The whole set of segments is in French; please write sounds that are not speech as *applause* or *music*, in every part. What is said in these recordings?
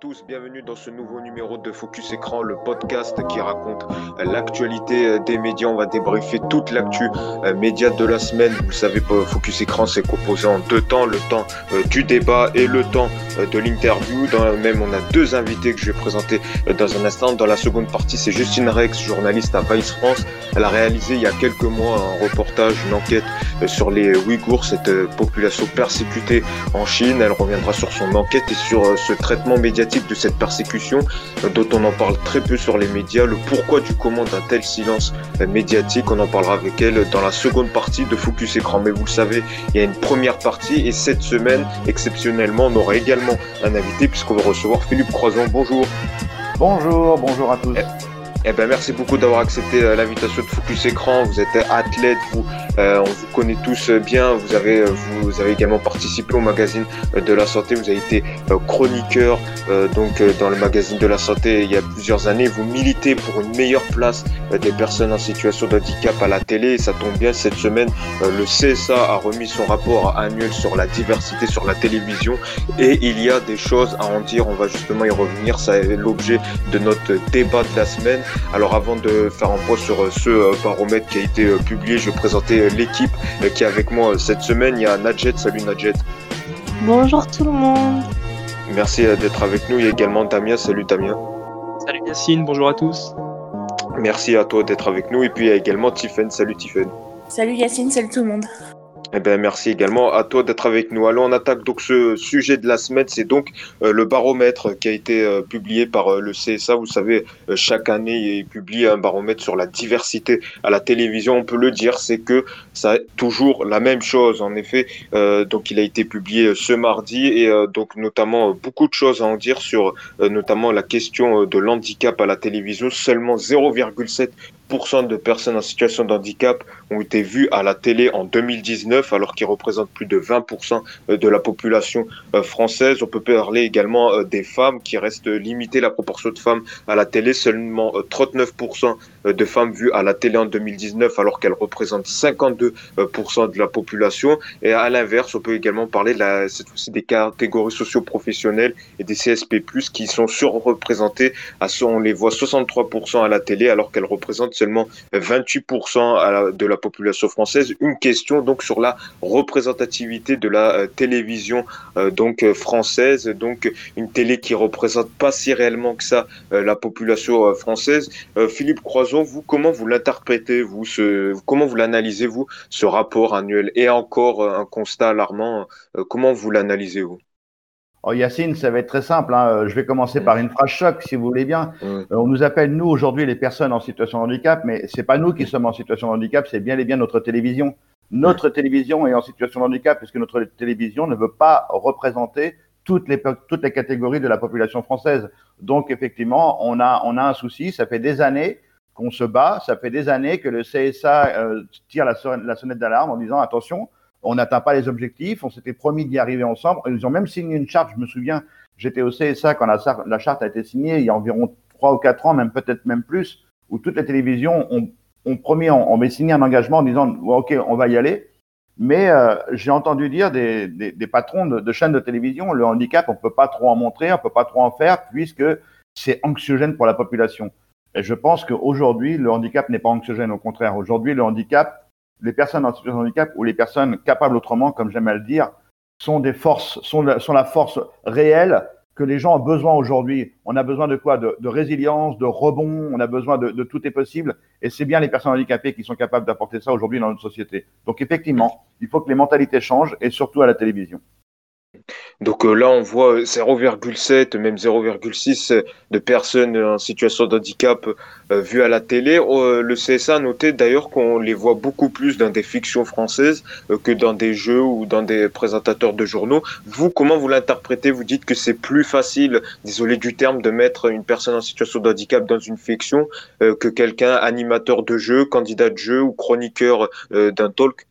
tous, bienvenue dans ce nouveau numéro de Focus Écran, le podcast qui raconte l'actualité euh, des médias. On va débriefer toute l'actu euh, média de la semaine. Vous savez, Focus Écran, c'est composé en deux temps, le temps euh, du débat et le temps de l'interview. Dans même, on a deux invités que je vais présenter dans un instant. Dans la seconde partie, c'est Justine Rex, journaliste à Vice France. Elle a réalisé il y a quelques mois un reportage, une enquête sur les Ouïghours, cette population persécutée en Chine. Elle reviendra sur son enquête et sur euh, ce traitement médiatique de cette persécution dont on en parle très peu sur les médias, le pourquoi du comment d'un tel silence médiatique. On en parlera avec elle dans la seconde partie de Focus Écran. Mais vous le savez, il y a une première partie et cette semaine, exceptionnellement, on aura également un invité puisqu'on va recevoir Philippe Croison. Bonjour. Bonjour, bonjour à tous. Eh, eh ben, merci beaucoup d'avoir accepté l'invitation de Focus Écran. Vous êtes athlète, vous euh, on vous connaît tous bien. Vous avez, vous avez également participé au magazine de la santé. Vous avez été euh, chroniqueur euh, donc dans le magazine de la santé il y a plusieurs années. Vous militez pour une meilleure place des personnes en situation de handicap à la télé. Ça tombe bien cette semaine. le CSA a remis son rapport annuel sur la diversité sur la télévision et il y a des choses à en dire. On va justement y revenir. Ça est l'objet de notre débat de la semaine. Alors avant de faire un point sur ce baromètre qui a été publié, je vais présenter l'équipe qui est avec moi cette semaine. Il y a Nadjet. Salut Nadjet. Bonjour tout le monde. Merci euh, d'être avec nous. Il y a également Damien. Salut Damien. Salut Yacine, bonjour à tous. Merci à toi d'être avec nous. Et puis il y a également Tiffen. Salut Tiffen. Salut Yacine, salut tout le monde. Eh ben, merci également à toi d'être avec nous. Allons, on attaque donc ce sujet de la semaine. C'est donc euh, le baromètre qui a été euh, publié par euh, le CSA. Vous savez, chaque année, il publie un baromètre sur la diversité à la télévision. On peut le dire, c'est que ça est toujours la même chose. En effet, donc il a été publié ce mardi et donc notamment beaucoup de choses à en dire sur notamment la question de l'handicap à la télévision. Seulement 0,7 de personnes en situation de handicap ont été vues à la télé en 2019, alors qu'ils représentent plus de 20% de la population euh, française. On peut parler également euh, des femmes qui restent limitées, la proportion de femmes à la télé, seulement 39% euh, de femmes vues à la télé en 2019, alors qu'elles représentent 52% de la population. Et à l'inverse, on peut également parler de cette fois-ci des catégories socio-professionnelles et des CSP+, qui sont surreprésentées. À, on les voit 63% à la télé, alors qu'elles représentent seulement 28% de la population française. Une question donc sur la représentativité de la euh, télévision euh, donc euh, française, donc une télé qui représente pas si réellement que ça la population française. Philippe Vous comment vous l'interprétez vous ce comment vous l'analysez vous ce rapport annuel? Et encore un constat alarmant comment vous l'analysez vous? Oh, Yacine, ça va être très simple. Hein. Je vais commencer par une phrase choc, si vous voulez bien. Euh, on nous appelle, nous, aujourd'hui, les personnes en situation de handicap, mais c'est pas nous qui sommes en situation de handicap, c'est bien et bien notre télévision. Notre télévision est en situation de handicap puisque notre télévision ne veut pas représenter toutes les, toutes les catégories de la population française. Donc, effectivement, on a, on a un souci. Ça fait des années qu'on se bat. Ça fait des années que le CSA euh, tire la, sonnette d'alarme en disant attention, on n'atteint pas les objectifs, on s'était promis d'y arriver ensemble. Ils ont même signé une charte, je me souviens, j'étais au CSA quand la, charte a été signée, il y a environ trois ou quatre ans, même peut-être même plus, où toutes les télévisions ont, promis, on, signé un engagement en disant, OK, on va y aller. Mais euh, j'ai entendu dire des, patrons de, chaînes de télévision, le handicap, on ne peut pas trop en montrer, on ne peut pas trop en faire, puisque c'est anxiogène pour la population. Et je pense qu'aujourd'hui, le handicap n'est pas anxiogène, au contraire. Aujourd'hui, le handicap, les personnes en situation de handicap ou les personnes capables autrement, comme j'aime à le dire, sont des forces, sont la, force réelle que les gens ont besoin aujourd'hui. On a besoin de quoi? De, résilience, de rebond, on a besoin de, de tout est possible. Et c'est bien les personnes handicapées qui sont capables d'apporter ça aujourd'hui dans notre société. Donc effectivement, il faut que les mentalités changent et surtout à la télévision. Donc euh, là, on voit 0,7, même 0,6 de personnes en situation de handicap euh, vues à la télé. Euh, le CSA a noté d'ailleurs qu'on les voit beaucoup plus dans des fictions françaises que dans des jeux ou dans des présentateurs de journaux. Vous, comment vous l'interprétez? Vous dites que c'est plus facile, désolé du terme, de mettre une personne en situation de handicap dans une fiction que quelqu'un animateur de jeu, candidat de jeu ou chroniqueur d'un talk?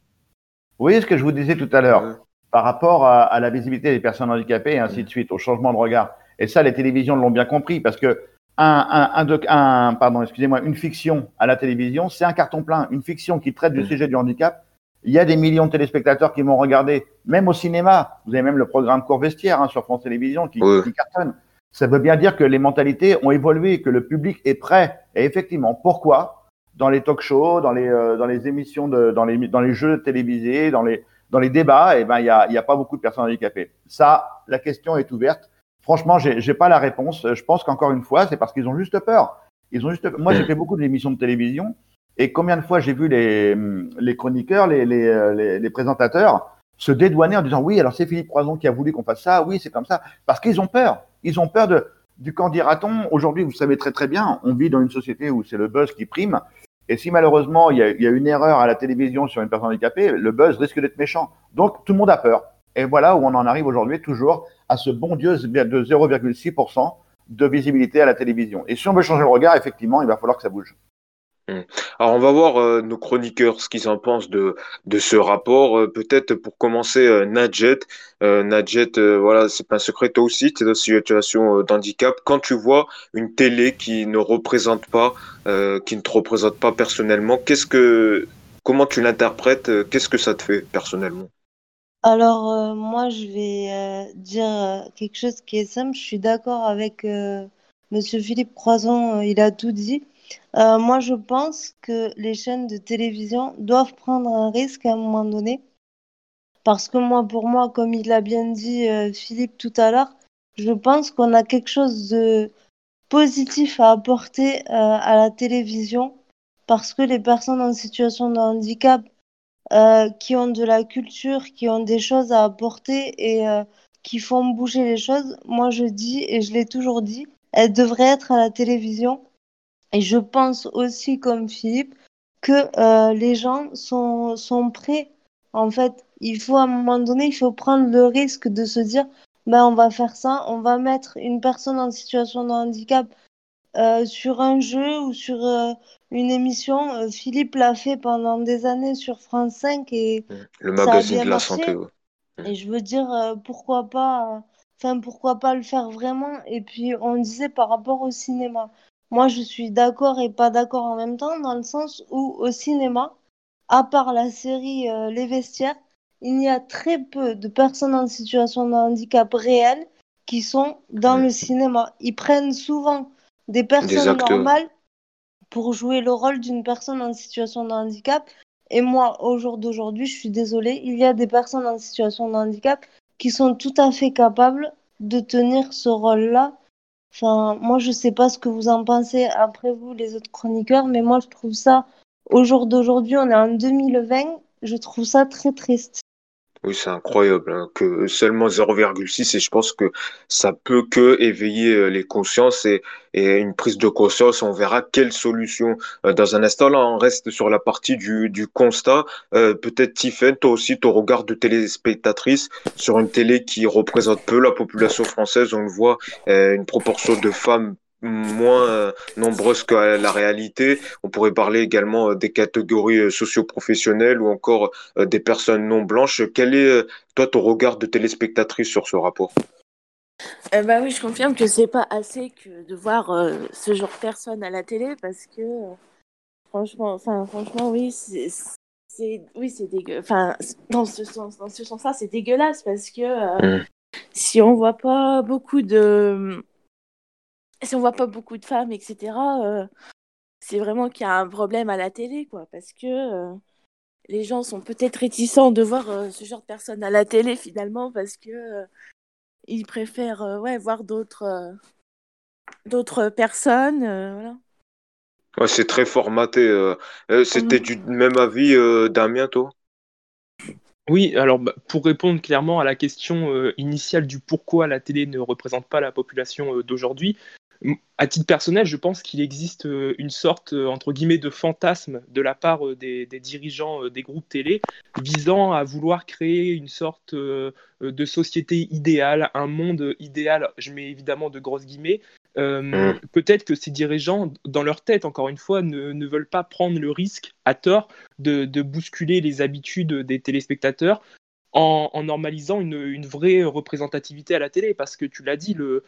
Oui, ce que je vous disais tout à l'heure par rapport à, la visibilité des personnes handicapées et ainsi de suite, au changement de regard. Et ça, les télévisions l'ont bien compris parce que un, un, un, pardon, excusez-moi, une fiction à la télévision, c'est un carton plein. Une fiction qui traite du sujet du handicap, Il y a des millions de téléspectateurs qui vont regarder, même au cinéma. Vous avez même le programme Court Vestiaire hein, sur France Télévisions qui, qui, cartonne. Ça veut bien dire que les mentalités ont évolué, que le public est prêt. Et effectivement, pourquoi? Dans les talk-shows, dans les euh, dans les émissions de dans les dans les jeux télévisés, dans les dans les débats, eh ben il y a y a pas beaucoup de personnes handicapées. Ça, la question est ouverte. Franchement, j'ai j'ai pas la réponse. Je pense qu'encore une fois, c'est parce qu'ils ont juste peur. Ils ont juste. Moi, j'ai fait beaucoup d'émissions de télévision et combien de fois j'ai vu les, les chroniqueurs, les, les, les, présentateurs se dédouaner en disant oui, alors c'est Philippe Croison qui a voulu qu'on fasse ça, oui, c'est comme ça, parce qu'ils ont peur. Ils ont peur de, du quand dira-t-on. Aujourd'hui, vous savez très très bien, on vit dans une société où c'est le buzz qui prime. Et si malheureusement il y, a, une erreur à la télévision sur une personne handicapée, le buzz risque d'être méchant. Donc tout le monde a peur. Et voilà où on en arrive aujourd'hui toujours à ce bon Dieu de 0,6% de visibilité à la télévision. Et si on veut changer le regard, effectivement, il va falloir que ça bouge. Mmh. Alors on va voir euh, nos chroniqueurs ce qu'ils en pensent de, ce rapport. Euh, peut-être pour commencer, euh, Nadjet. Nadjet, voilà, c'est pas un secret, toi aussi, tu es dans une situation d'handicap. Quand tu vois une télé qui ne représente pas, qui ne te représente pas personnellement, qu'est-ce que, comment tu l'interprètes Qu'est-ce que ça te fait personnellement? Alors moi, je vais dire quelque chose qui est simple. Je suis d'accord avec Monsieur Philippe Croison. il a tout dit. Euh, moi, je pense que les chaînes de télévision doivent prendre un risque à un moment donné. Parce que moi, pour moi, comme il l'a bien dit euh, Philippe tout à l'heure, je pense qu'on a quelque chose de positif à apporter euh, à la télévision. Parce que les personnes en situation de handicap qui ont de la culture, qui ont des choses à apporter et qui font bouger les choses, moi je dis, et je l'ai toujours dit, elles devraient être à la télévision et je pense aussi, comme Philippe, que euh, les gens sont, sont prêts. En fait, il faut à un moment donné, il faut prendre le risque de se dire, ben, on va faire ça, on va mettre une personne en situation de handicap euh, sur un jeu ou sur euh, une émission. Philippe l'a fait pendant des années sur France 5 et le magazine de la santé. Et je veux dire, pourquoi pas, enfin pourquoi pas le faire vraiment. Et puis on disait par rapport au cinéma. Moi, je suis d'accord et pas d'accord en même temps, dans le sens où au cinéma, à part la série euh, Les Vestiaires, il y a très peu de personnes en situation de handicap réel qui sont dans le cinéma. Ils prennent souvent des personnes normales pour jouer le rôle d'une personne en situation de handicap. Et moi, au jour d'aujourd'hui, je suis désolée, il y a des personnes en situation de handicap qui sont tout à fait capables de tenir ce rôle-là Enfin, moi, je sais pas ce que vous en pensez après vous, les autres chroniqueurs, mais moi, je trouve ça, au jour d'aujourd'hui, on est en 2020, je trouve ça très triste. Oui, c'est incroyable hein, que seulement 0,6 et je pense que ça peut que éveiller euh, les consciences et, une prise de conscience. On verra quelle solution. Euh, dans un instant, là, on reste sur la partie du, du constat. Euh, peut-être Tiffen, toi aussi, ton regard de téléspectatrice sur une télé qui représente peu la population française. On voit, une proportion de femmes moins euh, nombreuses que la réalité. On pourrait parler également euh, des catégories euh, socio-professionnelles ou encore des personnes non blanches. Quel est, toi, ton regard de téléspectatrice sur ce rapport? Bah oui, je confirme que c'est pas assez que de voir ce genre de personnes à la télé parce que franchement, enfin franchement oui, c'est oui c'est dégueu. Enfin dans ce sens, dans ce sens-là, c'est dégueulasse parce que mmh. si on voit pas beaucoup de si on voit pas beaucoup de femmes, etc., euh, c'est vraiment qu'il y a un problème à la télé, quoi, parce que euh, les gens sont peut-être réticents de voir euh, ce genre de personnes à la télé finalement, parce que ils préfèrent ouais, voir d'autres d'autres personnes, voilà. Ouais, c'est très formaté. C'était du même avis, Damien, toi? Oui, alors bah, pour répondre clairement à la question initiale du pourquoi la télé ne représente pas la population d'aujourd'hui, à titre personnel, je pense qu'il existe euh, une sorte, euh, entre guillemets, de fantasme de la part euh, des, dirigeants des groupes télé visant à vouloir créer une sorte de société idéale, un monde idéal, je mets évidemment de grosses guillemets. Mmh. Peut-être que ces dirigeants, dans leur tête, encore une fois, ne, veulent pas prendre le risque, à tort, de, bousculer les habitudes des téléspectateurs en, normalisant une, vraie représentativité à la télé, parce que tu l'as dit, le,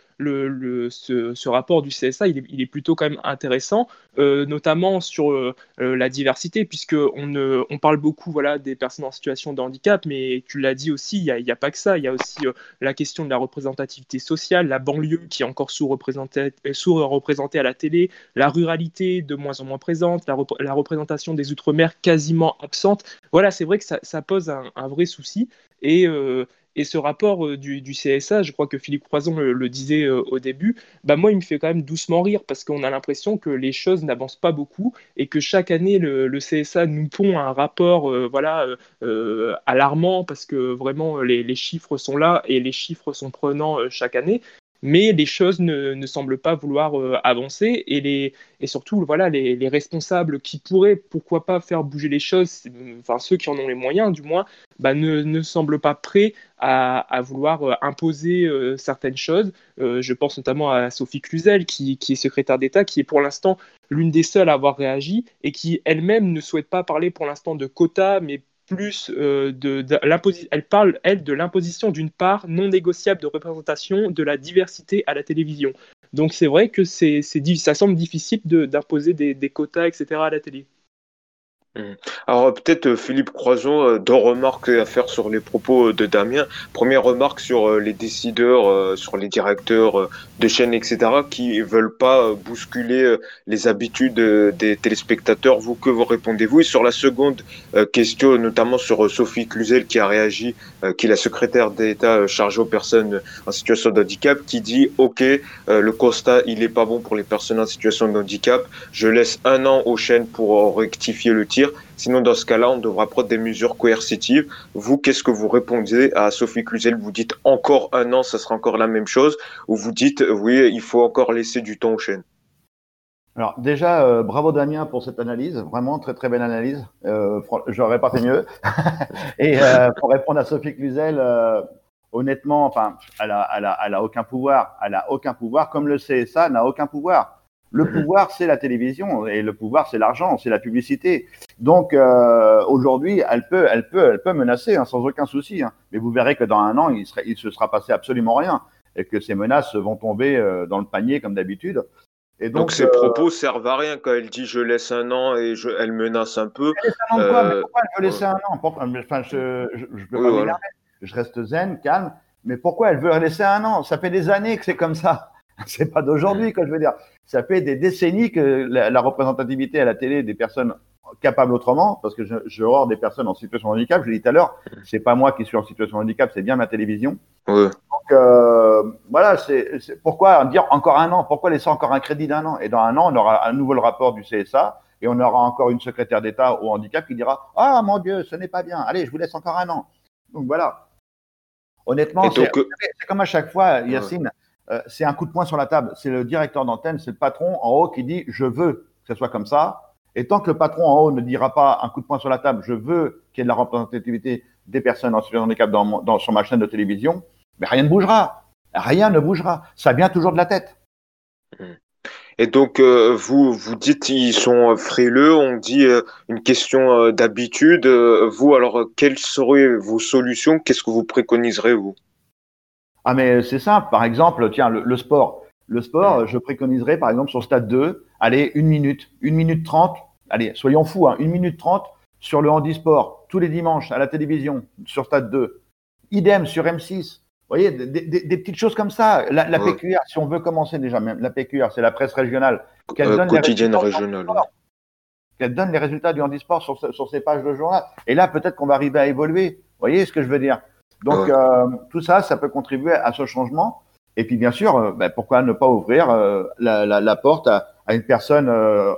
ce, rapport du CSA, il est, plutôt quand même intéressant, euh, notamment sur euh, euh, la diversité, puisque on, parle beaucoup voilà, des personnes en situation de handicap, mais tu l'as dit aussi, il n'y a, pas que ça, il y a aussi la question de la représentativité sociale, la banlieue qui est encore sous-représentée sous à la télé, la ruralité de moins en moins présente, la, représentation des outre-mer quasiment absente. Voilà, c'est vrai que ça, pose un vrai souci. Et, euh, et ce rapport euh, du, CSA, je crois que Philippe Croison le, disait euh, au début, bah moi, il me fait quand même doucement rire parce qu'on a l'impression que les choses n'avancent pas beaucoup et que chaque année, le, CSA nous pond un rapport voilà, alarmant parce que vraiment, les, chiffres sont là et les chiffres sont prenants chaque année mais les choses ne, semblent pas vouloir euh, avancer et, les, et surtout voilà, les, responsables qui pourraient, pourquoi pas, faire bouger les choses, enfin ceux qui en ont les moyens du moins, bah, ne, semblent pas prêts à, vouloir euh, imposer euh, certaines choses. je pense notamment à Sophie Cluzel, qui, qui est secrétaire d'État, qui est pour l'instant l'une des seules à avoir réagi et qui elle-même ne souhaite pas parler pour l'instant de quotas, mais plus euh, de, l'imposition. Elle parle, elle, de l'imposition d'une part non négociable de représentation de la diversité à la télévision. Donc c'est vrai que c'est, ça semble difficile d'imposer des, des, quotas, etc. à la télé. Mmh. Alors peut-être euh, Philippe Croison, euh, deux remarques à faire sur les propos de Damien. Première remarque sur euh, les décideurs, sur les directeurs de chaînes, etc., qui veulent pas bousculer les habitudes des téléspectateurs. Vous, que vous répondez-vous? Et sur la seconde question, notamment sur Sophie Cluzel qui a réagi, qui est la secrétaire d'État chargée aux personnes en situation de handicap, qui dit OK, le constat il est pas bon pour les personnes en situation de handicap. Je laisse un an aux chaînes pour rectifier le tir. Sinon, dans ce cas-là, on devra prendre des mesures coercitives. Vous, qu'est-ce que vous répondez à Sophie Cluzel? Vous dites encore un an, ça sera encore la même chose Ou vous dites, oui, il faut encore laisser du temps aux chaînes? Alors déjà, euh, bravo Damien pour cette analyse, vraiment très très belle analyse. Euh, J'aurais pas fait mieux. *laughs* Et euh, pour répondre à Sophie Cluzel, euh, honnêtement, elle a aucun pouvoir. Elle a aucun pouvoir, comme le CSA n'a aucun pouvoir. Le mhm. pouvoir, c'est la télévision et le pouvoir, c'est l'argent, c'est la publicité. Donc euh, aujourd'hui, elle peut, elle peut, elle peut menacer hein, sans aucun souci. Hein. Mais vous verrez que dans un an, il, serait, il se sera passé absolument rien et que ces menaces vont tomber euh, dans le panier comme d'habitude. Et donc, ces euh, propos servent à rien quand elle dit je laisse un an et je, elle menace un peu. Un an quoi? Pourquoi elle veut laisser un an? Enfin, je, je, je, peux pas je reste zen, calme. Mais pourquoi elle veut laisser un an? Ça fait des années que c'est comme ça. *laughs* C'est pas d'aujourd'hui que je veux dire. Ça fait des décennies que la, représentativité à la télé des personnes capables autrement, parce que je, je hors des personnes en situation de handicap, je l'ai dit tout à l'heure, c'est pas moi qui suis en situation de handicap, c'est bien ma télévision. Donc euh, voilà, c'est pourquoi dire encore un an, pourquoi laisser encore un crédit d'un an? Et dans un an, on aura un nouveau rapport du CSA et on aura encore une secrétaire d'État au handicap qui dira Ah mon Dieu, ce n'est pas bien, allez, je vous laisse encore un an. Donc voilà. Honnêtement, c'est comme à chaque fois, Yacine, euh, c'est un coup de poing sur la table. C'est le directeur d'antenne, c'est le patron en haut qui dit je veux que ce soit comme ça. Et tant que le patron en haut ne dira pas un coup de poing sur la table, je veux qu'il y ait de la représentativité des personnes en situation de handicap dans, sur ma chaîne de télévision, mais rien ne bougera. Rien ne bougera. Ça vient toujours de la tête. Et donc, euh, vous, vous dites ils sont frileux, on dit euh, une question d'habitude. vous, alors, quelles seraient vos solutions? Qu'est-ce que vous préconiserez, vous? Ah, mais c'est simple. Par exemple, tiens, le, sport. Le sport, je préconiserais, par exemple, sur Stade 2, allez, une minute, une minute trente. Allez, soyons fous, hein, une minute trente sur le handisport, tous les dimanches à la télévision, sur Stade 2. Idem sur M6. Vous voyez, des, petites choses comme ça. La, PQR, si on veut commencer déjà, même la PQR, c'est la presse régionale. Qu'elle euh, donne quotidienne régionale. Qu'elle donne les résultats du handisport sur, sur ses pages de journal. Et là, peut-être qu'on va arriver à évoluer. Vous voyez ce que je veux dire? Donc euh, tout ça, ça peut contribuer à ce changement. Et puis bien sûr, euh, ben, pourquoi ne pas ouvrir euh, la, la, la, porte à, à, une personne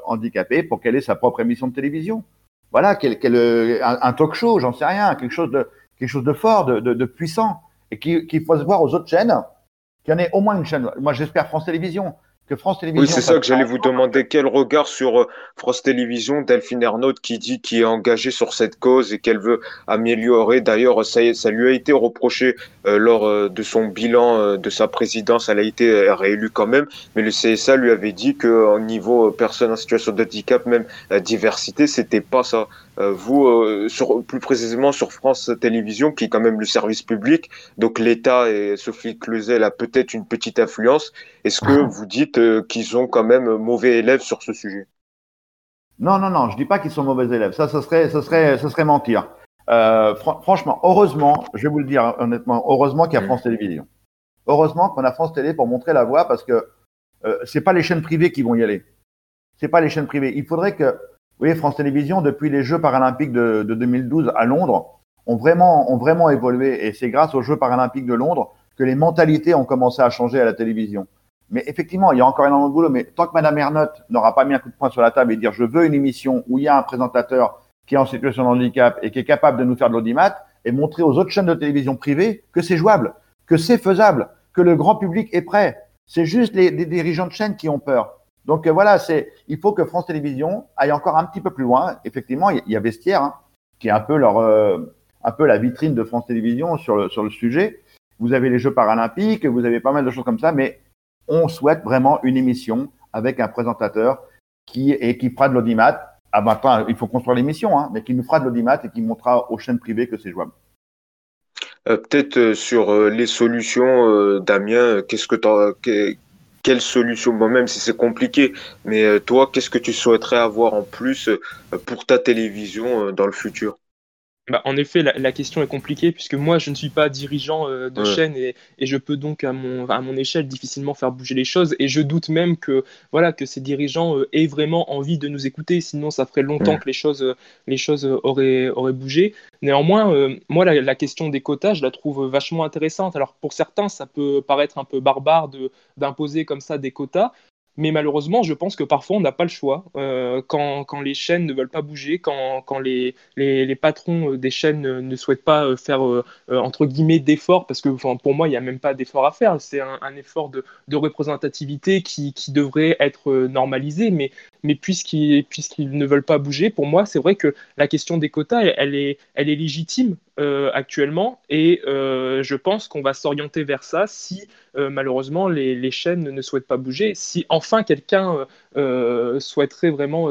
handicapée pour qu'elle ait sa propre émission de télévision? Voilà, quel, quel, un, talk show, j'en sais rien, quelque chose de quelque chose de fort, de, de, de puissant, et qu'il faut se voir aux autres chaînes, qu'il y en ait au moins une chaîne. Moi, j'espère France Télévisions. Que France Télévisions. Oui, c'est ça que j'allais vous demander. Quel regard sur euh, France Télévisions, Delphine Ernaud, qui dit qu'il est engagé sur cette cause et qu'elle veut améliorer? D'ailleurs, ça, ça lui a été reproché euh, lors euh, de son bilan de sa présidence. Elle a été réélue quand même, mais le CSA lui avait dit qu'au niveau personnes en situation de handicap, même diversité, c'était pas ça. vous, sur, plus précisément sur France Télévisions, qui est quand même le service public, donc l'État et Sophie Cluzel a peut-être une petite influence. Est-ce que vous dites euh, qu'ils ont quand même mauvais élèves sur ce sujet Non, non, non, je dis pas qu'ils sont mauvais élèves. Ça, ce serait, ce serait, ce serait mentir. Euh, franchement, heureusement, je vais vous le dire honnêtement, heureusement qu'il y a France Télévisions. Heureusement qu'on a France Télé pour montrer la voie parce que euh, c'est pas les chaînes privées qui vont y aller. C'est pas les chaînes privées. Il faudrait que, vous voyez, France Télévisions, depuis les Jeux paralympiques de, de 2012 à Londres, ont vraiment, ont vraiment évolué. Et c'est grâce aux Jeux paralympiques de Londres que les mentalités ont commencé à changer à la télévision. Mais effectivement, il y a encore énormément de boulot. Mais tant que Madame Ernotte n'aura pas mis un coup de poing sur la table et dire je veux une émission où il y a un présentateur qui est en situation de handicap et qui est capable de nous faire de l'audimat et montrer aux autres chaînes de télévision privées que c'est jouable, que c'est faisable, que le grand public est prêt. C'est juste les, dirigeants de chaîne qui ont peur. Donc euh, voilà, c'est il faut que France Télévisions aille encore un petit peu plus loin. Effectivement, il y a Vestiaire hein, qui est un peu leur euh, un peu la vitrine de France Télévisions sur le, sur le sujet. Vous avez les Jeux paralympiques, vous avez pas mal de choses comme ça, mais on souhaite vraiment une émission avec un présentateur qui, et fera de l'audimat. Ah ben, il faut construire l'émission, hein, mais qui nous fera de l'audimat et qui montrera aux chaînes privées que c'est jouable. Euh, peut-être euh, sur euh, les solutions, Damien, qu'est-ce que tu quelle solution, moi-même si c'est compliqué, mais toi, qu'est-ce que tu souhaiterais avoir en plus pour ta télévision dans le futur? Bah, en effet, la, question est compliquée puisque moi, je ne suis pas dirigeant euh, de chaîne et, je peux donc à mon, à mon échelle difficilement faire bouger les choses. Et je doute même que, voilà, que ces dirigeants euh, aient vraiment envie de nous écouter. Sinon, ça ferait longtemps que les choses, euh, les choses auraient, auraient bougé. Néanmoins, moi, la, question des quotas, je la trouve vachement intéressante. Alors, pour certains, ça peut paraître un peu barbare d'imposer comme ça des quotas. Mais malheureusement, je pense que parfois, on n'a pas le choix. Euh, quand, quand, les chaînes ne veulent pas bouger, quand, quand les, les, les, patrons euh, des chaînes ne souhaitent pas euh, faire, entre guillemets, d'efforts, parce que pour moi, il n'y a même pas d'effort à faire. C'est un, effort de, de représentativité qui, qui, devrait être normalisé. Mais, mais puisqu'ils puisqu'ils ne veulent pas bouger, pour moi, c'est vrai que la question des quotas, elle, est, elle est légitime actuellement. Et je pense qu'on va s'orienter vers ça si euh, malheureusement, les, chaînes ne souhaitent pas bouger. Si enfin quelqu'un euh, euh, souhaiterait vraiment,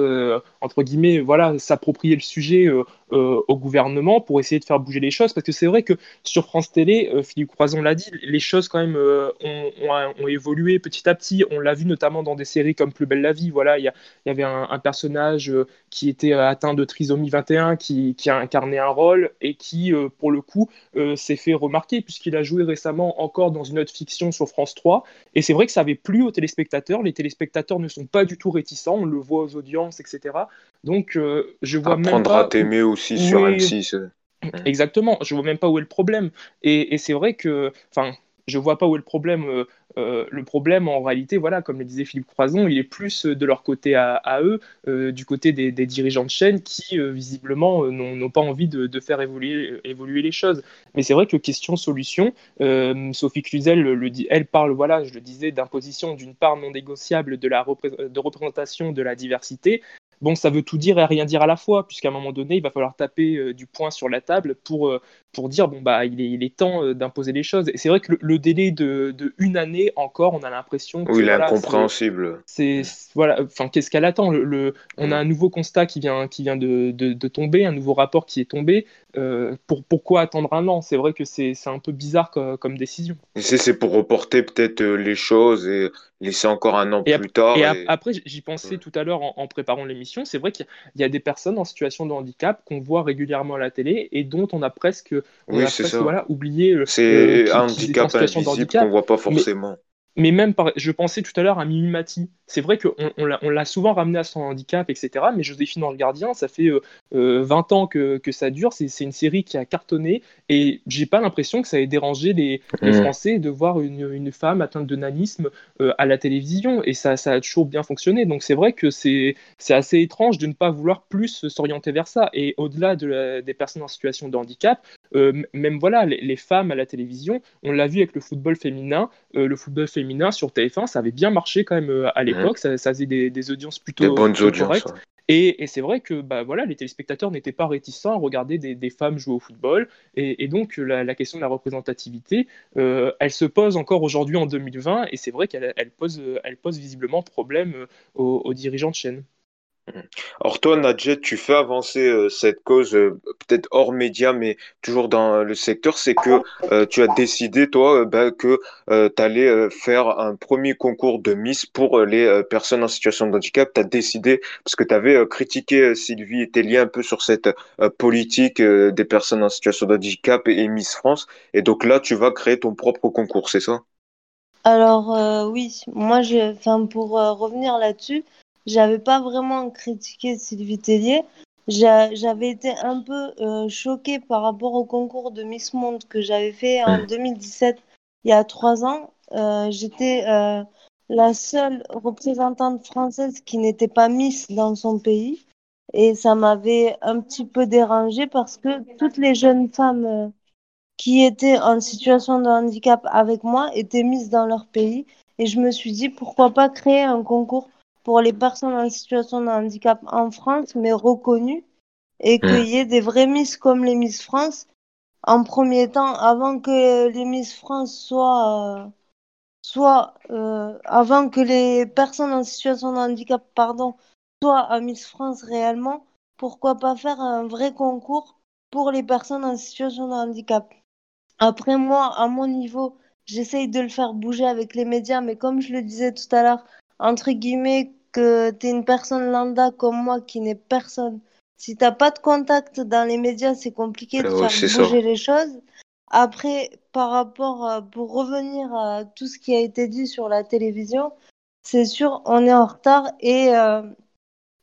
entre guillemets, voilà, s'approprier le sujet au gouvernement pour essayer de faire bouger les choses, parce que c'est vrai que sur France Télé, Philippe Croison l'a dit, les choses quand même ont, évolué petit à petit. On l'a vu notamment dans des séries comme Plus belle la vie. Voilà, il y, avait un, personnage qui était atteint de trisomie 21, qui, qui, a incarné un rôle et qui, pour le coup, s'est fait remarquer puisqu'il a joué récemment encore dans une autre fiction sur France 3. Et c'est vrai que ça avait plu aux téléspectateurs. Les téléspectateurs ne sont pas du tout réticents. On le voit aux audiences, etc. Donc, euh, je vois même pas. à t'aimer aussi sur M6. Exactement. Je vois même pas où est le problème. Et, et c'est vrai que, enfin, je vois pas où est le problème. Euh, euh, le problème, en réalité, voilà, comme le disait Philippe Croison, il est plus de leur côté à, eux, euh, du côté des, dirigeants de chaîne qui, visiblement, n'ont pas envie de, faire évoluer, évoluer, les choses. Mais c'est vrai que question solution, Sophie Cluzel le dit, elle parle, voilà, je le disais, d'imposition d'une part non négociable de la de représentation de la diversité, bon, ça veut tout dire et rien dire à la fois, puisqu'à un moment donné, il va falloir taper euh, du poing sur la table pour, euh, pour dire bon bah il est, il est temps euh, d'imposer les choses. Et c'est vrai que le, délai de, de, une année encore, on a l'impression que oui, il est incompréhensible. C'est voilà, enfin qu'est-ce qu'elle attend? Le, On a un nouveau constat qui vient qui vient de, de, tomber, un nouveau rapport qui est tombé. Pour, pourquoi attendre un an? C'est vrai que c'est un peu bizarre comme, comme décision. C'est pour reporter peut-être les choses et laisser encore un an plus tard. Et, après, j'y pensais tout à l'heure en, préparant l'émission. C'est vrai qu'il y, a des personnes en situation de handicap qu'on voit régulièrement à la télé et dont on a presque, on a presque voilà, oublié. Euh, c'est un handicap invisible qu'on voit pas forcément mais même, je pensais tout à l'heure à Mimi Mati. C'est vrai qu'on on, l'a souvent ramené à son handicap, etc. Mais Joséphine dans le Gardien, ça fait 20 euh, euh, ans que, que, ça dure. C'est une série qui a cartonné. Et j'ai pas l'impression que ça ait dérangé les, les mmh. Français de voir une, une, femme atteinte de nanisme euh, à la télévision. Et ça, ça a toujours bien fonctionné. Donc c'est vrai que c'est assez étrange de ne pas vouloir plus s'orienter vers ça. Et au-delà de des personnes en situation de handicap, même voilà, les, les, femmes à la télévision, on l'a vu avec le football féminin. le football féminin féminin sur TF1, ça avait bien marché quand même à l'époque, ça, faisait des, audiences plutôt, des bonnes audiences, correctes. Et, c'est vrai que bah, voilà, les téléspectateurs n'étaient pas réticents à regarder des, femmes jouer au football. Et, donc la, question de la représentativité, euh, elle se pose encore aujourd'hui en 2020. Et c'est vrai qu'elle elle pose, elle pose visiblement problème aux, aux dirigeants de chaîne. Or toi, Nadjet, tu fais avancer euh, cette cause, euh, peut-être hors média, mais toujours dans le secteur, c'est que euh, tu as décidé, toi, ben, que tu allais faire un premier concours de Miss pour les personnes en situation de handicap. Tu as décidé, parce que tu avais critiqué Sylvie et lié un peu sur cette politique des personnes en situation de handicap et, Miss France. Et donc là, tu vas créer ton propre concours, c'est ça? Alors oui, moi, je, pour revenir là-dessus, j'avais pas vraiment critiqué Sylvie Tellier. J'avais été un peu euh, choquée par rapport au concours de Miss Monde que j'avais fait en 2017, mm. il y a trois ans. Euh, J'étais euh, la seule représentante française qui n'était pas Miss dans son pays. Et ça m'avait un petit peu dérangée parce que toutes les jeunes femmes qui étaient en situation de handicap avec moi étaient Miss dans leur pays. Et je me suis dit, pourquoi pas créer un concours pour les personnes en situation de handicap en France, mais reconnues, et hmm. qu'il y ait des vraies Miss comme les Miss France, en premier temps, avant que les Miss France soient, euh, euh, avant que les personnes en situation de handicap, pardon, soient à Miss France réellement, pourquoi pas faire un vrai concours pour les personnes en situation de handicap. Après moi, à mon niveau, j'essaye de le faire bouger avec les médias, mais comme je le disais tout à l'heure, entre guillemets, que tu es une personne lambda comme moi qui n'est personne, si t'as pas de contact dans les médias, c'est compliqué de faire bouger les choses. Après, par rapport, pour revenir à tout ce qui a été dit sur la télévision, c'est sûr, on est en retard et, euh,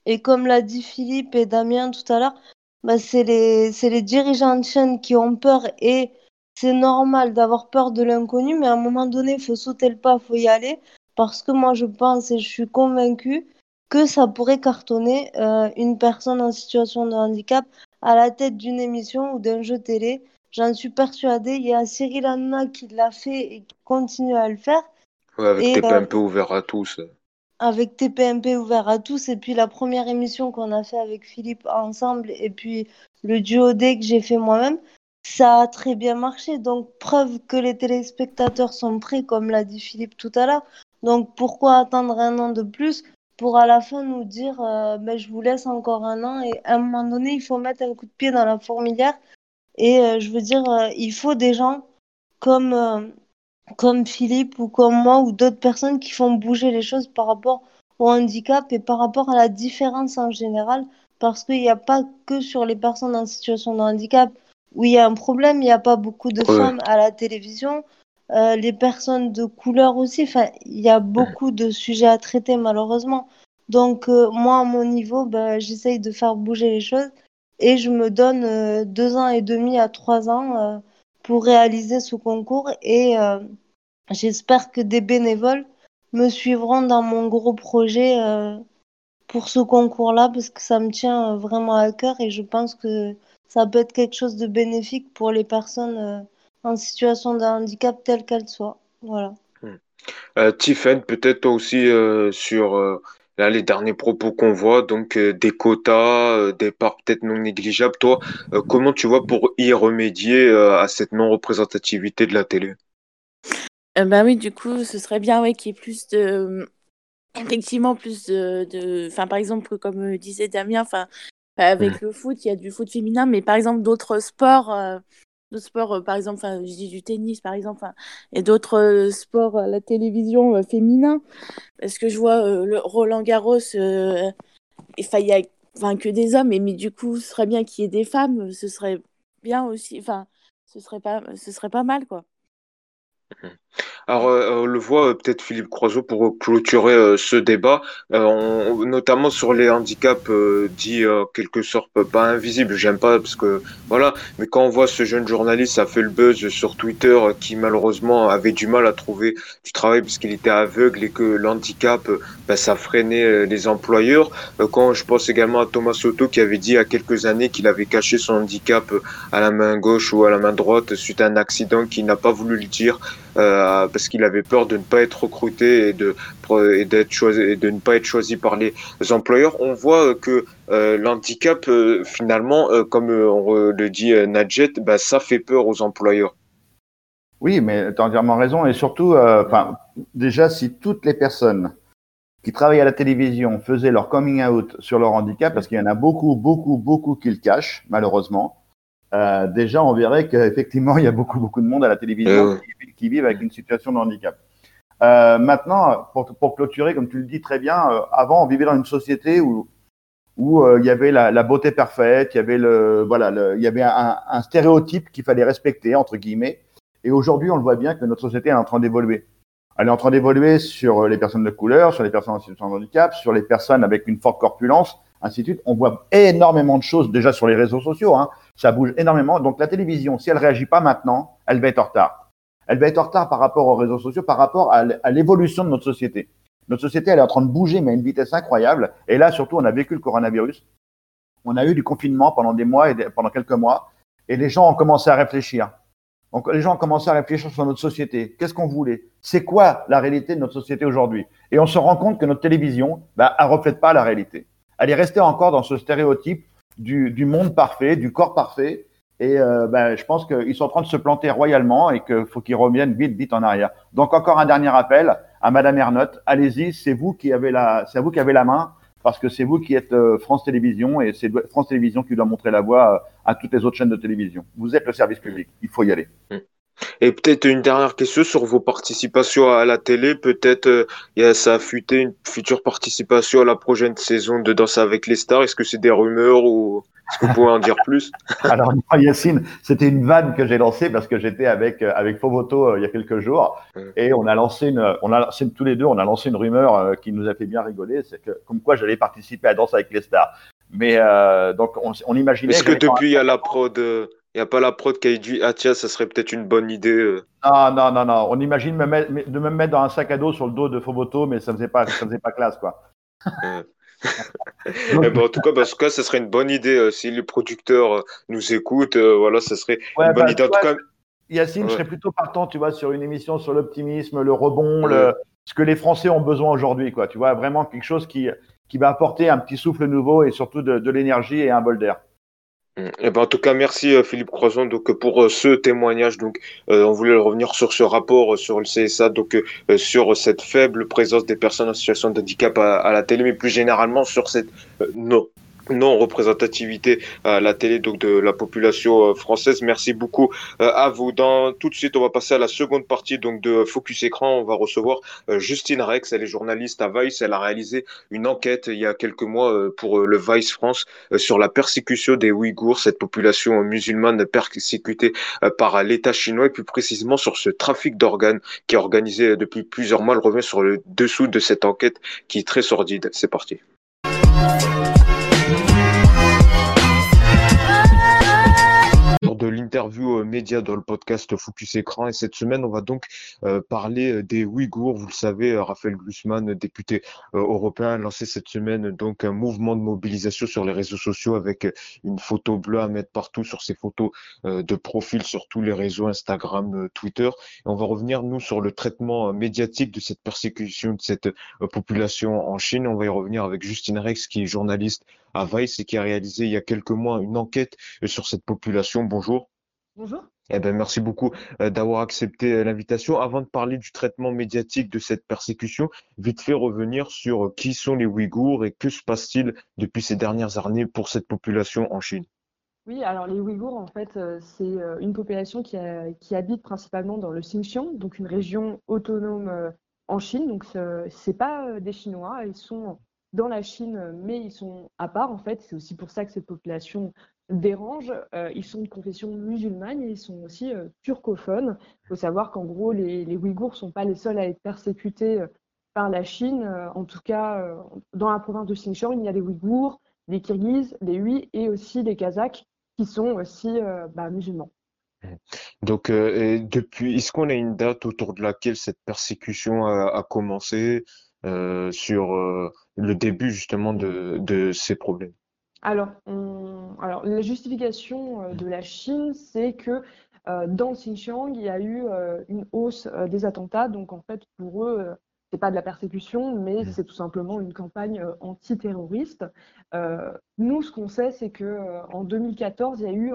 et comme l'a dit Philippe et Damien tout à l'heure, bah, c'est les, les dirigeants de chaîne qui ont peur et c'est normal d'avoir peur de l'inconnu, mais à un moment donné, il faut sauter le pas, il faut y aller parce que moi je pense et je suis convaincue que ça pourrait cartonner euh, une personne en situation de handicap à la tête d'une émission ou d'un jeu télé. J'en suis persuadée. Il y a Cyril Hanouna qui l'a fait et qui continue à le faire. avec TPMP euh, ouvert à tous. Avec TPMP ouvert à tous. Et puis la première émission qu'on a fait avec Philippe ensemble et puis le duo D que j'ai fait moi-même, ça a très bien marché. Donc preuve que les téléspectateurs sont prêts, comme l'a dit Philippe tout à l'heure. Donc pourquoi attendre un an de plus pour à la fin nous dire euh, ben, je vous laisse encore un an et à un moment donné il faut mettre un coup de pied dans la fourmilière et euh, je veux dire euh, il faut des gens comme comme Philippe ou comme moi ou d'autres personnes qui font bouger les choses par rapport au handicap et par rapport à la différence en général parce qu'il n'y a pas que sur les personnes en situation de handicap. Où il y a un problème, il n'y a pas beaucoup de femmes à la télévision, euh, les personnes de couleur aussi. Enfin, il y a beaucoup de sujets à traiter malheureusement. Donc euh, moi, à mon niveau, ben, j'essaye de faire bouger les choses et je me donne euh, deux ans et demi à trois ans pour réaliser ce concours et j'espère que des bénévoles me suivront dans mon gros projet pour ce concours-là parce que ça me tient vraiment à cœur et je pense que ça peut être quelque chose de bénéfique pour les personnes en situation de handicap telle qu'elle soit. Voilà. Hmm. Euh, Tiffen, peut-être toi aussi euh, sur euh, là, les derniers propos qu'on voit, donc des quotas, des parts peut-être non négligeables. Toi, comment tu vois pour y remédier à cette non-représentativité de la télé? Ben oui, du coup, ce serait bien ouais, qu'il y ait plus de. Effectivement, plus de. Enfin, par exemple, comme disait Damien, enfin, avec hmm. le foot, il y a du foot féminin, mais par exemple, d'autres sports d'autres sports, euh, par exemple, je dis du tennis, par exemple, et d'autres euh, sports à la télévision euh, féminin. Parce que je vois le Roland Garros, il y a que des hommes, mais, mais du coup, ce serait bien qu'il y ait des femmes, ce serait bien aussi, enfin, ce serait pas, ce serait pas mal, quoi. Alors, euh, on le voit euh, peut-être Philippe Croiseau pour clôturer euh, ce débat, notamment sur les handicaps dits quelque sorte pas invisibles. J'aime pas parce que voilà, mais quand on voit ce jeune journaliste, ça fait le buzz sur Twitter qui malheureusement avait du mal à trouver du travail parce qu'il était aveugle et que l'handicap, ben, ça freinait les employeurs. quand je pense également à Thomas Soto qui avait dit il y a quelques années qu'il avait caché son handicap à la main gauche ou à la main droite suite à un accident qu'il n'a pas voulu le dire parce qu'il avait peur de ne pas être recruté et de d'être choisi de ne pas être choisi par les employeurs. On voit que l'handicap finalement, comme on le dit Nadjet, bah, ça fait peur aux employeurs. Oui, mais tu as entièrement raison. Et surtout, déjà, si toutes les personnes qui travaillent à la télévision faisaient leur coming out sur leur handicap, parce qu'il y en a beaucoup, beaucoup, beaucoup qui le cachent, malheureusement, euh, déjà, on verrait qu'effectivement, *laughs* il y a beaucoup, beaucoup de monde à la télévision qui, vivent avec une situation de handicap. Euh, maintenant, pour, pour, clôturer, comme tu le dis très bien, euh, avant, on vivait dans une société où, où euh, il y avait la, la, beauté parfaite, il y avait, le, voilà, le, il y avait un, un stéréotype qu'il fallait respecter, entre guillemets. Et aujourd'hui, on le voit bien que notre société est en train d'évoluer. Elle est en train d'évoluer sur les personnes de couleur, sur les personnes en situation de handicap, sur les personnes avec une forte corpulence, ainsi de suite. On voit énormément de choses déjà sur les réseaux sociaux. Hein. Ça bouge énormément. Donc la télévision, si elle réagit pas maintenant, elle va être en retard. Elle va être en retard par rapport aux réseaux sociaux, par rapport à l'évolution de notre société. Notre société, elle est en train de bouger, mais à une vitesse incroyable. Et là, surtout, on a vécu le coronavirus. On a eu du confinement pendant des mois et pendant quelques mois. Et les gens ont commencé à réfléchir. Donc les gens ont commencé à réfléchir sur notre société. Qu'est-ce qu'on voulait? C'est quoi la réalité de notre société aujourd'hui? Et on se rend compte que notre télévision, bah, elle reflète pas la réalité. Elle est restée encore dans ce stéréotype du, du monde parfait, du corps parfait. Et euh, bah, je pense qu'ils sont en train de se planter royalement et qu'il faut qu'ils reviennent vite, vite en arrière. Donc encore un dernier appel à Madame Ernotte. Allez-y, c'est vous qui avez la, c'est vous qui avez la main parce que c'est vous qui êtes euh, France Télévisions et c'est France Télévisions qui doit montrer la voie euh, à toutes les autres chaînes de télévision. Vous êtes le service public, il faut y aller. Mm. Et peut-être une dernière question sur vos participations à la télé. Peut-être euh, ça a fuité une future participation à la prochaine saison de Danse avec les stars. Est-ce que c'est des rumeurs ou est-ce que vous pouvez en dire plus? *laughs* Alors, Yacine, c'était une vanne que j'ai lancée parce que j'étais avec euh, avec Fovoto euh, il y a quelques jours et on a lancé une, on a lancé tous les deux, on a lancé une rumeur euh, qui nous a fait bien rigoler, c'est que comme quoi j'allais participer à Danse avec les stars. Mais donc on, on imaginait. Est-ce que, depuis il y a la prod, n'y a pas la prod qui a dit ah tiens ça serait peut-être une bonne idée. Non non non non, on imagine me mettre, de me mettre dans un sac à dos sur le dos de Fovoto, mais ça faisait pas ça faisait pas classe quoi. *laughs* Eh ben, en tout cas, parce que ce serait une bonne idée euh, si les producteurs euh, nous écoutent. Euh, voilà, ce serait une bonne bah, idée. En tout cas, Yacine, je serais plutôt partant, tu vois, sur une émission sur l'optimisme, le rebond, le, ce que les Français ont besoin aujourd'hui, quoi. Tu vois, vraiment quelque chose qui, qui va apporter un petit souffle nouveau et surtout de, de l'énergie et un bol d'air. Mm. Eh ben, en tout cas, merci euh, Philippe Croison donc pour euh, ce témoignage. Donc, euh, on voulait revenir sur ce rapport sur le CSA, donc sur cette faible présence des personnes en situation de handicap à, à la télé, mais plus généralement sur cette non non-représentativité à la télé donc de la population euh, française. Merci beaucoup euh, à vous. Dans tout de suite, on va passer à la seconde partie donc de Focus Écran. On va recevoir euh, Justine Rex. Elle est journaliste à Vice. Elle a réalisé une enquête il y a quelques mois pour le Vice France sur la persécution des Ouïghours, cette population musulmane persécutée par l'État chinois et plus précisément sur ce trafic d'organes qui est organisé depuis plusieurs mois. Elle revient sur le dessous de cette enquête qui est très sordide. C'est parti. Euh, média dans le podcast Focus Écran. Et cette semaine, on va donc euh, parler euh, des Ouïghours. Vous le savez, Raphaël Glucksmann, député européen, a lancé cette semaine donc un mouvement de mobilisation sur les réseaux sociaux avec une photo bleue à mettre partout sur ses photos de profil sur tous les réseaux Instagram, Twitter. Et on va revenir, nous, sur le traitement médiatique de cette persécution de cette population en Chine. On va y revenir avec Justine Rex, qui est journaliste à Vice et qui a réalisé il y a quelques mois une enquête sur cette population. Bonjour. Bonjour. Eh ben, merci beaucoup euh, d'avoir accepté euh, l'invitation. Avant de parler du traitement médiatique de cette persécution, vite fait revenir sur euh, qui sont les Ouïghours et que se passe-t-il depuis ces dernières années pour cette population en Chine? Oui, alors les Ouïghours, en fait, c'est une population qui, qui, habite principalement dans le Xinjiang, donc une région autonome en Chine. Donc, c'est pas des Chinois, ils sont dans la Chine, mais ils sont à part en fait. C'est aussi pour ça que cette population dérange. Euh, ils sont de confession musulmane et ils sont aussi euh, turcophones. Il faut savoir qu'en gros, les, les Ouïghours ne sont pas les seuls à être persécutés euh, par la Chine. en tout cas, dans la province de Xinjiang, il y a les Ouïghours, les Kirghizes, les Hui et aussi les Kazakhs qui sont aussi bah, musulmans. Donc, est-ce qu'on a une date autour de laquelle cette persécution a, a commencé sur le début justement de, de ces problèmes alors, alors, la justification euh, de la Chine, c'est que dans le Xinjiang, il y a eu une hausse des attentats. Donc en fait, pour eux, c'est pas de la persécution, mais mmh. c'est tout simplement une campagne antiterroriste. Euh, nous, ce qu'on sait, c'est que en 2014, il y a eu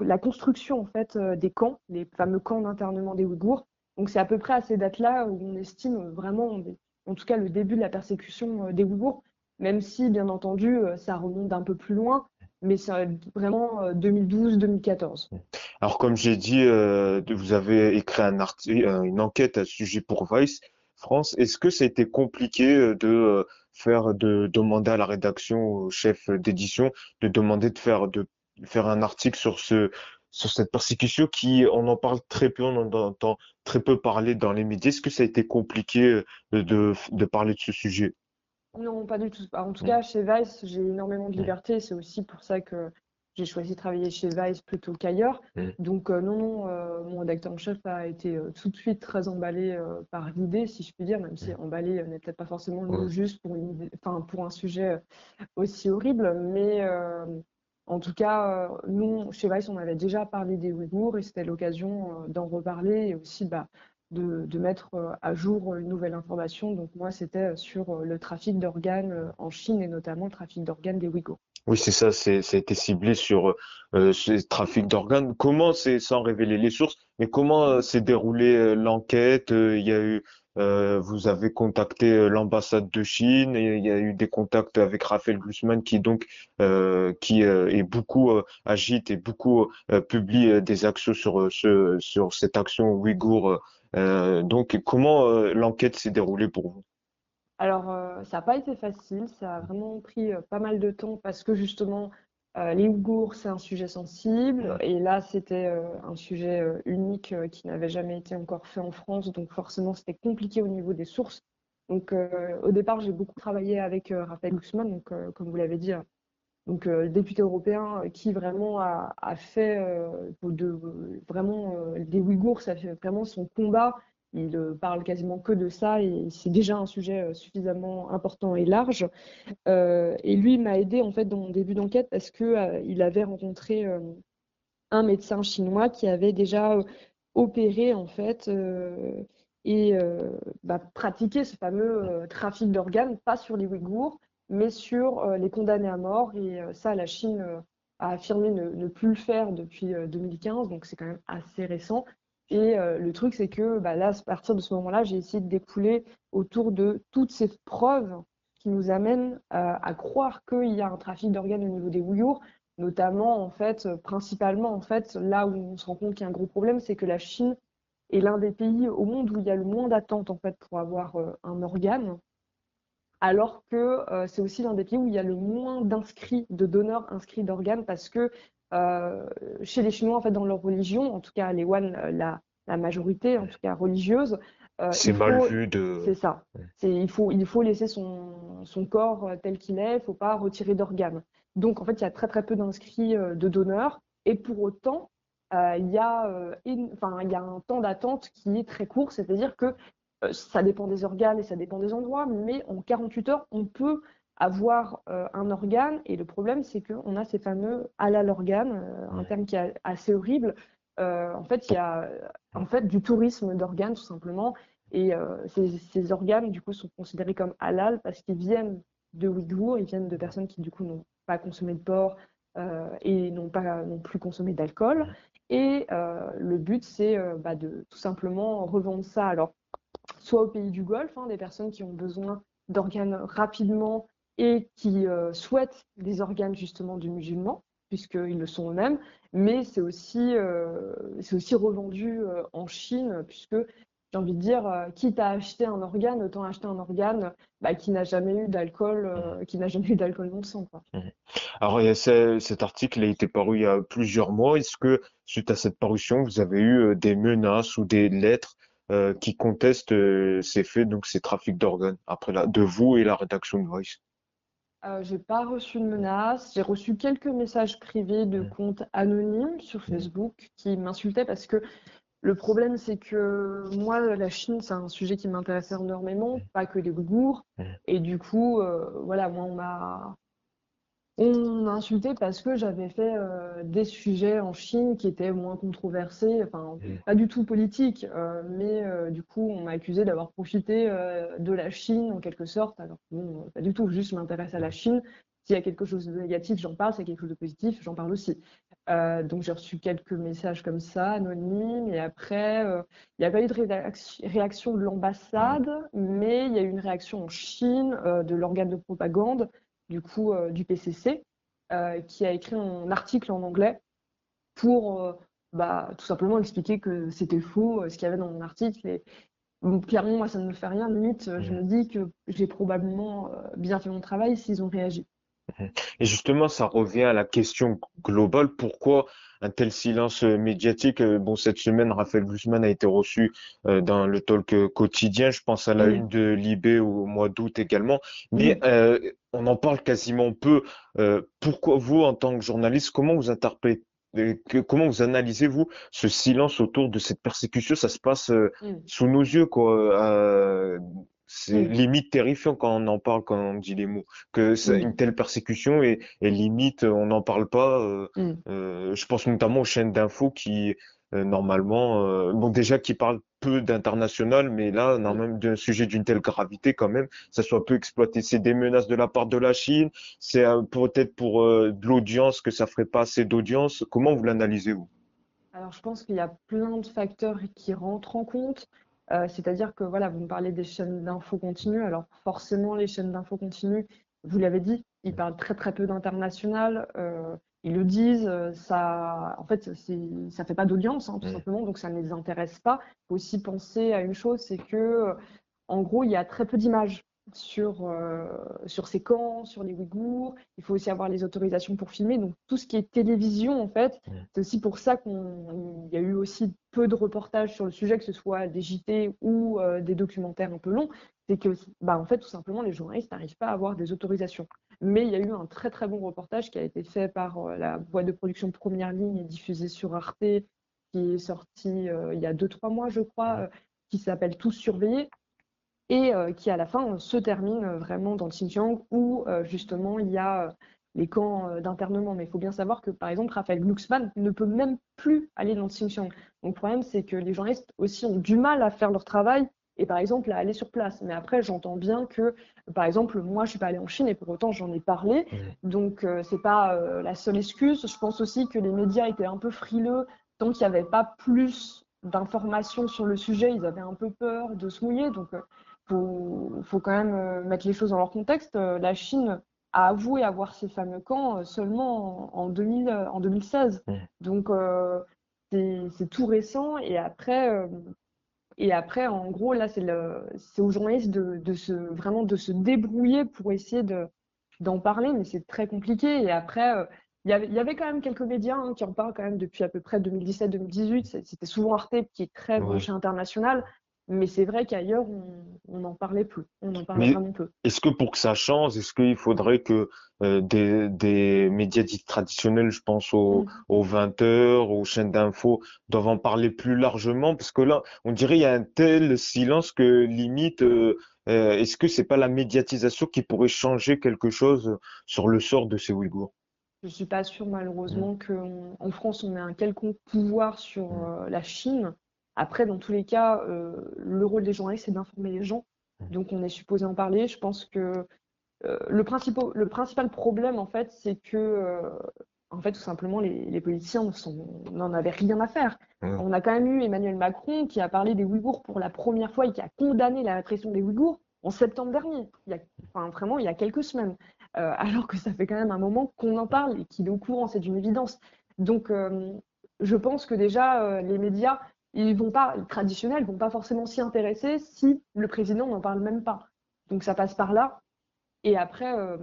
la, construction en fait des camps, les fameux camps d'internement des Ouïghours. Donc c'est à peu près à ces dates-là où on estime vraiment, en tout cas, le début de la persécution des Ouïghours, même si, bien entendu, ça remonte d'un peu plus loin mais c'est vraiment 2012-2014. Alors, comme j'ai dit, vous avez écrit un une enquête à ce sujet pour Vice. France. Est-ce que ça a été compliqué euh, de euh, faire, de demander à la rédaction, au chef d'édition, de demander de faire, de faire un article sur ce, sur cette persécution qui, on en parle très peu, on en entend très peu parler dans les médias. Est-ce que ça a été compliqué euh, de, de parler de ce sujet? Non, pas du tout. En tout cas, chez Vice, j'ai énormément de liberté. C'est aussi pour ça que j'ai choisi de travailler chez Vice plutôt qu'ailleurs. Mmh. Donc euh, non, non, euh, mon rédacteur en chef a été euh, tout de suite très emballé par l'idée, si je puis dire, même si mmh. emballé n'est peut-être pas forcément le mot juste pour, une, pour un sujet aussi horrible. Mais en tout cas, nous, chez Vice, on avait déjà parlé des Ouïghours et c'était l'occasion d'en reparler et aussi bah, de, mettre à jour une nouvelle information. Donc moi, c'était sur le trafic d'organes en Chine et notamment le trafic d'organes des Ouïghours. Oui, c'est ça, c'est, ça a été ciblé sur euh, ce trafic d'organes. Comment c'est, sans révéler les sources, mais comment euh, s'est déroulée euh, l'enquête? Euh, il y a eu, vous avez contacté l'ambassade de Chine et il y a eu des contacts avec Raphaël Glucksmann qui donc qui est beaucoup agite et beaucoup publie des actions sur ce sur cette action ouïghour. donc comment l'enquête s'est déroulée pour vous? Alors, euh, ça n'a pas été facile, ça a vraiment pris euh, pas mal de temps parce que justement, euh, les Ouïghours, c'est un sujet sensible. Et là, c'était un sujet unique qui n'avait jamais été encore fait en France, donc forcément, c'était compliqué au niveau des sources. Donc, au départ, j'ai beaucoup travaillé avec Raphaël Guzman, donc, comme vous l'avez dit, donc député européen qui vraiment a, a fait de, vraiment des Ouïghours, ça fait vraiment son combat il euh, parle quasiment que de ça et c'est déjà un sujet euh, suffisamment important et large. Euh, et lui m'a aidé en fait dans mon début d'enquête parce que il avait rencontré un médecin chinois qui avait déjà opéré en fait et bah, pratiqué ce fameux trafic d'organes, pas sur les Ouïghours, mais sur les condamnés à mort. Et ça, la Chine a affirmé ne, plus le faire depuis 2015, donc c'est quand même assez récent. Et euh, le truc, c'est que bah, là, à partir de ce moment-là, j'ai essayé de découler autour de toutes ces preuves qui nous amènent euh, à croire qu'il y a un trafic d'organes au niveau des Ouïghours, notamment, en fait, principalement, en fait, là où on se rend compte qu'il y a un gros problème, c'est que la Chine est l'un des pays au monde où il y a le moins d'attentes, en fait, pour avoir euh, un organe, alors que c'est aussi l'un des pays où il y a le moins d'inscrits, de donneurs inscrits d'organes, parce que chez les Chinois, en fait, dans leur religion, en tout cas les Wan, euh, la, la majorité, en tout cas religieuse, euh, c'est mal vu de. C'est ça. Il faut, il faut laisser son, son corps tel qu'il est, il ne faut pas retirer d'organes. Donc, en fait, il y a très, très peu d'inscrits de donneurs. Et pour autant, il, y a, enfin, il y a un temps d'attente qui est très court, c'est-à-dire que ça dépend des organes et ça dépend des endroits, mais en 48 heures, on peut avoir euh, un organe. Et le problème, c'est qu'on a ces fameux halal organes, euh, un terme qui est assez horrible. Euh, en fait, il y a en fait du tourisme d'organes, tout simplement. Et ces, organes, du coup, sont considérés comme halal parce qu'ils viennent de Ouïghours, ils viennent de personnes qui, du coup, n'ont pas consommé de porc et n'ont pas non plus consommé d'alcool. Et le but, c'est bah, de tout simplement revendre ça. Alors, soit au pays du Golfe, hein, des personnes qui ont besoin d'organes rapidement et qui euh, souhaitent des organes justement du musulman, puisqu'ils le sont eux-mêmes, mais c'est aussi, euh, c'est aussi revendu euh, en Chine, puisque j'ai envie de dire, quitte à acheter un organe, autant acheter un organe bah, qui n'a jamais eu d'alcool, qui n'a jamais eu d'alcool dans le sang. Quoi. Mmh. Alors cet article a été paru il y a plusieurs mois. Est-ce que suite à cette parution, vous avez eu des menaces ou des lettres qui contestent ces faits, donc ces trafics d'organes, après la, de vous et la rédaction de Voice? Euh, j'ai pas reçu de menaces. J'ai reçu quelques messages privés de comptes anonymes sur Facebook qui m'insultaient parce que le problème, c'est que moi, la Chine, c'est un sujet qui m'intéresse énormément, pas que les Ouïghours. Et du coup, euh, voilà, moi, on m'a On m'a insulté parce que j'avais fait euh, des sujets en Chine qui étaient moins controversés, enfin Mm. pas du tout politiques, euh, mais euh, du coup on m'a accusé d'avoir profité de la Chine en quelque sorte, alors bon, pas du tout, juste je m'intéresse à la Chine. S'il y a quelque chose de négatif, j'en parle, s'il y a quelque chose de positif, j'en parle aussi. Donc j'ai reçu quelques messages comme ça, anonymes, et après, il n'y a pas eu de réac- réaction de l'ambassade, mais il y a eu une réaction en Chine de l'organe de propagande, du coup euh, du PCC, euh, qui a écrit un article en anglais pour euh, bah, tout simplement expliquer que c'était faux ce qu'il y avait dans mon article. Et clairement, moi, ça ne me fait rien. Limite, je me dis que j'ai probablement bien fait mon travail s'ils ont réagi. Et justement, ça revient à la question globale. Pourquoi un tel silence médiatique? Bon, cette semaine, Raphaël Guzman a été reçu dans le talk quotidien. Je pense à la une de Libé au mois d'août également. Mais euh, on en parle quasiment peu. Euh, pourquoi vous, en tant que journaliste, comment vous interprétez, comment vous analysez-vous ce silence autour de cette persécution? Ça se passe euh, Mm. sous nos yeux, quoi. Euh, c'est Mm. limite terrifiant quand on en parle, quand on dit les mots que c'est Mm. une telle persécution et, et limite on n'en parle pas. Mm. je pense notamment aux chaînes d'infos qui normalement, bon déjà qui parlent peu d'international, mais là on a même d'un sujet d'une telle gravité quand même, ça soit peu exploité. C'est des menaces de la part de la Chine, c'est euh, peut-être pour euh, de l'audience que ça ferait pas assez d'audience. Comment vous l'analysez-vous? Alors, je pense qu'il y a plein de facteurs qui rentrent en compte. Euh, c'est-à-dire que, voilà, vous me parlez des chaînes d'infos continues. Alors, forcément, les chaînes d'infos continues, vous l'avez dit, ils parlent très, très peu d'international. Euh, ils le disent, euh, ça, en fait, ça fait pas d'audience, hein, tout Mm. simplement, donc ça ne les intéresse pas. Il faut aussi penser à une chose, c'est que, euh, en gros, il y a très peu d'images sur, euh, sur ces camps, sur les Ouïghours. Il faut aussi avoir les autorisations pour filmer. Donc, tout ce qui est télévision, en fait, Mm. c'est aussi pour ça qu'il y a eu aussi peu de reportages sur le sujet, que ce soit des JT ou euh, des documentaires un peu longs. C'est que, bah, en fait, tout simplement, les journalistes n'arrivent pas à avoir des autorisations. Mais il y a eu un très très bon reportage qui a été fait par euh, la boîte de production Première Ligne et diffusé sur Arte, qui est sorti euh, il y a 2-3 mois, je crois, euh, qui s'appelle Tous surveillés et qui à la fin se termine vraiment dans le Xinjiang où justement il y a les camps d'internement. Mais il faut bien savoir que par exemple Raphaël Glucksmann ne peut même plus aller dans le Xinjiang. Donc le problème c'est que les journalistes aussi ont du mal à faire leur travail et par exemple à aller sur place. Mais après j'entends bien que par exemple moi je suis pas allée en Chine et pour autant j'en ai parlé. Donc euh, c'est pas euh, la seule excuse. Je pense aussi que les médias étaient un peu frileux tant qu'il n'y avait pas plus d'informations sur le sujet, ils avaient un peu peur de se mouiller. Donc, euh, faut, faut quand même euh, mettre les choses dans leur contexte. La Chine a avoué avoir ces fameux camps seulement en, en 2000, euh, en 2016. Mm. Donc, c'est tout récent. Et après, et après en gros, là, c'est aux journalistes de, de se, vraiment de se débrouiller pour essayer de, d'en parler, mais c'est très compliqué. Et après, euh, il y avait, il y avait quand même quelques médias hein, qui en parlent quand même depuis à peu près 2017-2018. C'est- C'était souvent Arte qui est très Ouais. branché international. Mais c'est vrai qu'ailleurs, on n'en parlait plus. On en parlait vraiment peu. Est-ce que pour que ça change, est-ce qu'il faudrait que euh, des, des médias dits traditionnels, je pense aux, Mm. aux 20 heures, aux chaînes d'infos, doivent en parler plus largement? Parce que là, on dirait il y a un tel silence que limite, euh, euh, est-ce que c'est pas la médiatisation qui pourrait changer quelque chose sur le sort de ces Ouïghours? Je suis pas sûre, Mm. malheureusement, qu'en France, on ait un quelconque pouvoir sur Mm. la Chine. Après, dans tous les cas, euh, le rôle des journalistes, c'est d'informer les gens. Mm. Donc, on est supposé en parler. Je pense que euh, le principal, le principal problème, en fait, c'est que, euh, en fait, tout simplement, les, les politiciens n'en avaient rien à faire. Mm. On a quand même eu Emmanuel Macron qui a parlé des Ouïghours pour la première fois et qui a condamné la répression des Ouïghours en septembre dernier. Il y a, enfin, vraiment, il y a quelques semaines. Euh, alors que ça fait quand même un moment qu'on en parle et qu'il est au courant, c'est une évidence. Donc, euh, je pense que déjà, euh, les médias, ils vont pas, les traditionnels, vont pas forcément s'y intéresser si le président n'en parle même pas. Donc, ça passe par là. Et après, euh,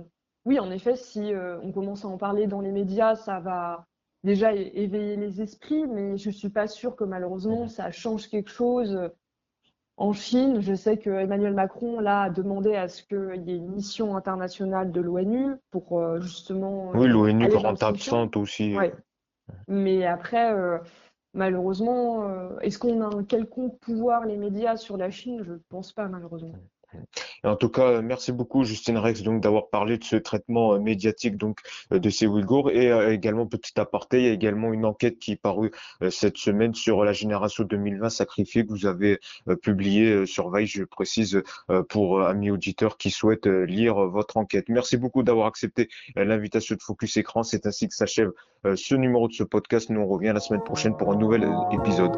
oui, en effet, si euh, on commence à en parler dans les médias, ça va déjà éveiller les esprits, mais je suis pas sûre que malheureusement, ça change quelque chose. En Chine, je sais que Emmanuel Macron là, a demandé à ce qu'il y ait une mission internationale de l'ONU pour euh, justement Oui, euh, l'ONU rend absente aussi. Ouais. Mais après, euh, malheureusement, euh, est-ce qu'on a un quelconque pouvoir, les médias, sur la Chine? Je pense pas, malheureusement. En tout cas, merci beaucoup Justine Rex donc d'avoir parlé de ce traitement euh, médiatique donc euh, de ces Ouïghours et euh, également petit aparté, il y a également une enquête qui est parue cette semaine sur la génération 2020 sacrifiée que vous avez publié sur Veille, je précise pour amis auditeurs qui souhaitent lire votre enquête. Merci beaucoup d'avoir accepté l'invitation de Focus Écran. C'est ainsi que s'achève ce numéro de ce podcast. Nous on revient la semaine prochaine pour un nouvel épisode.